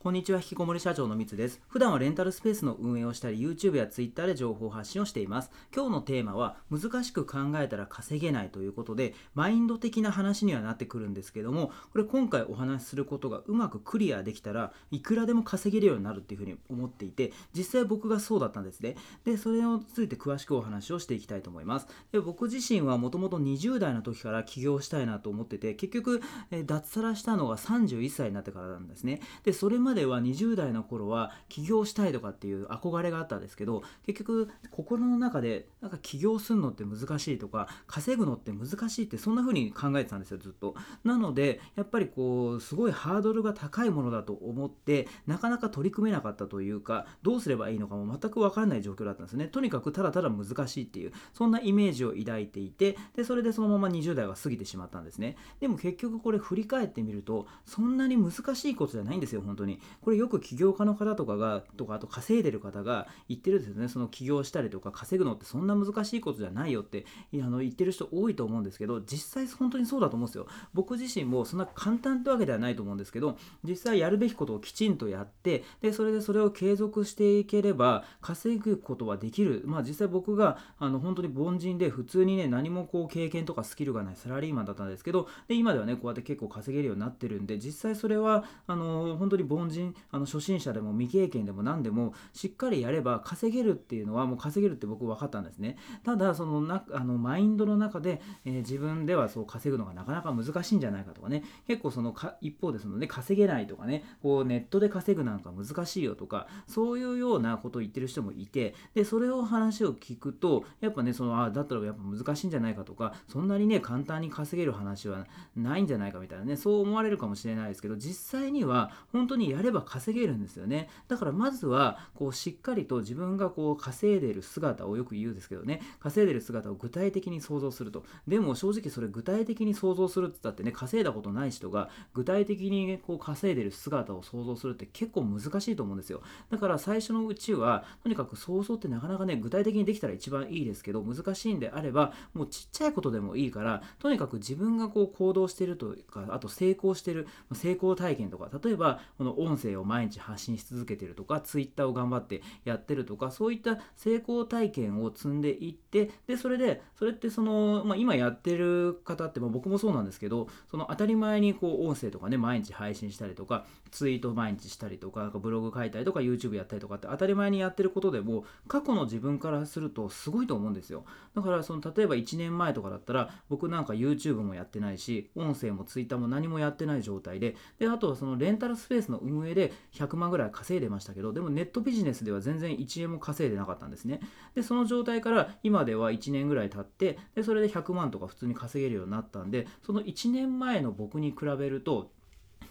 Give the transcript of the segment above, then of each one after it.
こんにちは、引きこもり社長のみつです。普段はレンタルスペースの運営をしたり、YouTube や Twitter で情報発信をしています。今日のテーマは、難しく考えたら稼げないということで、マインド的な話にはなってくるんですけども、これ今回お話しすることがうまくクリアできたらいくらでも稼げるようになるっていうふうに思っていて、実際僕がそうだったんですね。で、それについて詳しくお話をしていきたいと思います。で僕自身はもともと20代の時から起業したいなと思ってて、結局、え脱サラしたのが31歳になってからなんですね。で、それまでは20代の頃は起業したいとかっていう憧れがあったんですけど結局心の中でなんか起業するのって難しいとか稼ぐのって難しいってそんな風に考えてたんですよずっと。なのでやっぱりこうすごいハードルが高いものだと思ってなかなか取り組めなかったというかどうすればいいのかも全く分からない状況だったんですね。とにかくただただ難しいっていうそんなイメージを抱いていてでそれでそのまま20代は過ぎてしまったんですね。でも結局これ振り返ってみるとそんなに難しいことじゃないんですよ本当に。これよく起業家の方とかがとかあと稼いでる方が言ってるんですよねその起業したりとか稼ぐのってそんな難しいことじゃないよってあの言ってる人多いと思うんですけど実際本当にそうだと思うんですよ。僕自身もそんな簡単ってわけではないと思うんですけど実際やるべきことをきちんとやってでそれでそれを継続していければ稼ぐことはできる。まあ実際僕があの本当に凡人で普通にね何もこう経験とかスキルがないサラリーマンだったんですけどで今ではねこうやって結構稼げるようになってるんで実際それはあの本当に凡人あの初心者でも未経験でも何でもしっかりやれば稼げるっていうのはもう稼げるって僕分かったんですね。ただそのなあのマインドの中で、えー、自分ではそう稼ぐのがなかなか難しいんじゃないかとかね。結構そのか一方でそのね稼げないとかねこうネットで稼ぐなんか難しいよとかそういうようなことを言ってる人もいてでそれを話を聞くとやっぱねそのあだったらやっぱ難しいんじゃないかとかそんなにね簡単に稼げる話はないんじゃないかみたいなねそう思われるかもしれないですけど実際には本当にやれば稼げるんですよね。だからまずはこうしっかりと自分がこう稼いでる姿をよく言うんですけどね。稼いでる姿を具体的に想像すると。でも正直それ具体的に想像するって言ったってね稼いだことない人が具体的にこう稼いでる姿を想像するって結構難しいと思うんですよ。だから最初のうちはとにかく想像ってなかなかね具体的にできたら一番いいですけど難しいんであればもうちっちゃいことでもいいからとにかく自分がこう行動してるとかあと成功してる成功体験とか例えばこの音声を毎日発信し続けてるとか Twitter を頑張ってやってるとかそういった成功体験を積んでいってでそれでそれってその、まあ、今やってる方って、まあ、僕もそうなんですけどその当たり前にこう音声とかね毎日配信したりとかツイート毎日したりとかなんかブログ書いたりとか YouTube やったりとかって当たり前にやってることでも過去の自分からするとすごいと思うんですよだからその例えば1年前とかだったら僕なんか YouTube もやってないし音声も Twitter も何もやってない状態でであとはそのレンタルスペースの運営で100万ぐらい稼いでましたけどでもネットビジネスでは全然1円も稼いでなかったんですね。で、その状態から今では1年ぐらい経って、で、それで100万とか普通に稼げるようになったんで、その1年前の僕に比べると、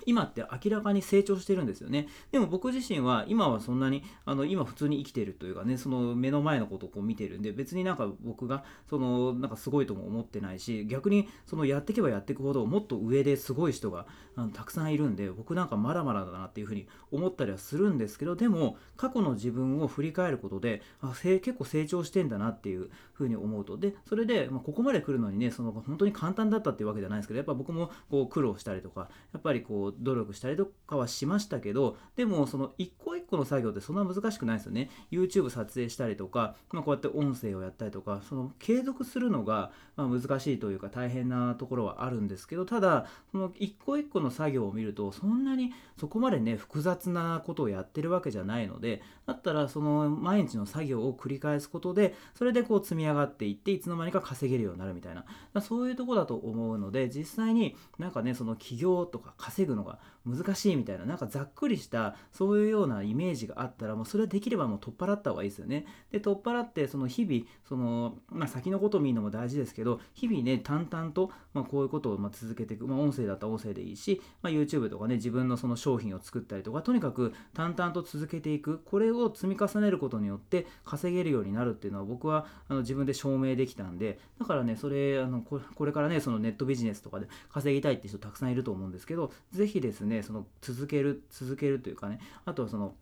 今って明らかに成長してるんですよね。でも僕自身は今はそんなに、あの、今普通に生きてるというかね、その目の前のことをこう見てるんで、別になんか僕が、その、なんかすごいとも思ってないし、逆にそのやっていけばやっていくほど、もっと上ですごい人があのたくさんいるんで、僕なんかまだまだだなっていうふうに思ったりはするんですけど、でも、過去の自分を振り返ることで、あ結構成長してんだなっていうふうに思うと。で、それで、まあ、ここまで来るのにね、その本当に簡単だったっていうわけじゃないですけど、やっぱ僕もこう苦労したりとか、やっぱりこう、努力したりとかはしましたけどでもその一個一個の作業ってそんな難しくないですよね。YouTube 撮影したりとか、まあ、こうやって音声をやったりとかその継続するのがま難しいというか大変なところはあるんですけどただその一個一個の作業を見るとそんなにそこまでね複雑なことをやってるわけじゃないのでだったらその毎日の作業を繰り返すことでそれでこう積み上がっていっていつの間にか稼げるようになるみたいなそういうとこだと思うので実際になんかねその起業とか稼ぐのが難しいみたいななんかざっくりしたそういうようなイメージがあったらもうそれはできればもう取っ払った方がいいですよね。で取っ払ってその日々その、まあ、先のことを見るのも大事ですけど日々ね淡々と、まあ、こういうことをま続けていく、まあ、音声だったら音声でいいし、ま、YouTube とかね自分のその商品を作ったりとかとにかく淡々と続けていく。これを積み重ねることによって稼げるようになるっていうのは僕はあの自分で証明できたんでだからねそれあのこれからねそのネットビジネスとかで稼ぎたいって人たくさんいると思うんですけど是ひですねその続ける続けるというかねあとはその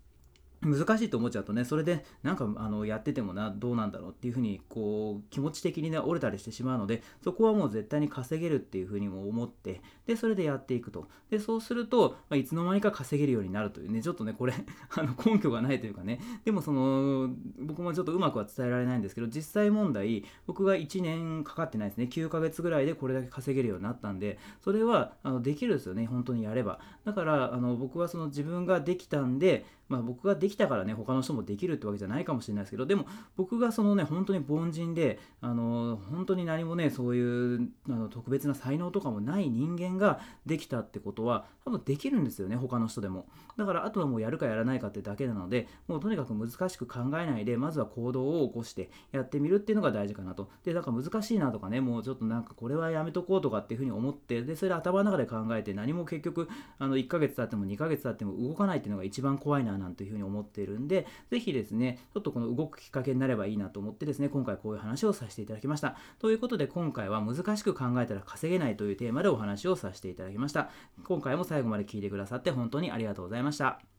難しいと思っちゃうとねそれでなんかあのやっててもなどうなんだろうっていうふうにこう気持ち的にね折れたりしてしまうのでそこはもう絶対に稼げるっていうふうにも思ってでそれでやっていくと。でそうすると、まあ、いつの間にか稼げるようになるというねちょっとねこれ あの根拠がないというかね。でもその僕もちょっとうまくは伝えられないんですけど実際問題僕が1年かかってないですね。9ヶ月ぐらいでこれだけ稼げるようになったんでそれはあのできるですよね本当にやれば。だからあの僕はその自分ができたんでまあ、僕ができたからね他の人もできるってわけじゃないかもしれないですけどでも僕がそのね本当に凡人であの本当に何もねそういうあの特別な才能とかもない人間ができたってことは多分できるんですよね他の人でも。だからあとはもうやるかやらないかってだけなのでもうとにかく難しく考えないでまずは行動を起こしてやってみるっていうのが大事かなと。でなんか難しいなとかねもうちょっとなんかこれはやめとこうとかっていうふうに思ってでそれ頭の中で考えて何も結局あの1ヶ月経っても2ヶ月経っても動かないっていうのが一番怖いななんていうふうに思っているんで、ぜひですね、ちょっとこの動くきっかけになればいいなと思ってですね、今回こういう話をさせていただきました。ということで、今回は難しく考えたら稼げないというテーマでお話をさせていただきました。今回も最後まで聞いてくださって本当にありがとうございました。